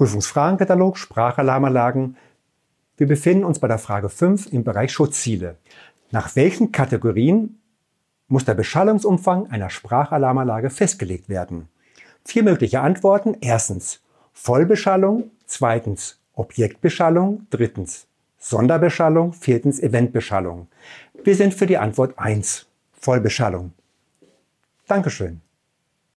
Prüfungsfragenkatalog Sprachalarmanlagen. Wir befinden uns bei der Frage 5 im Bereich Schutzziele. Nach welchen Kategorien muss der Beschallungsumfang einer Sprachalarmanlage festgelegt werden? Vier mögliche Antworten. Erstens Vollbeschallung, zweitens Objektbeschallung, drittens Sonderbeschallung, viertens Eventbeschallung. Wir sind für die Antwort 1, Vollbeschallung. Dankeschön.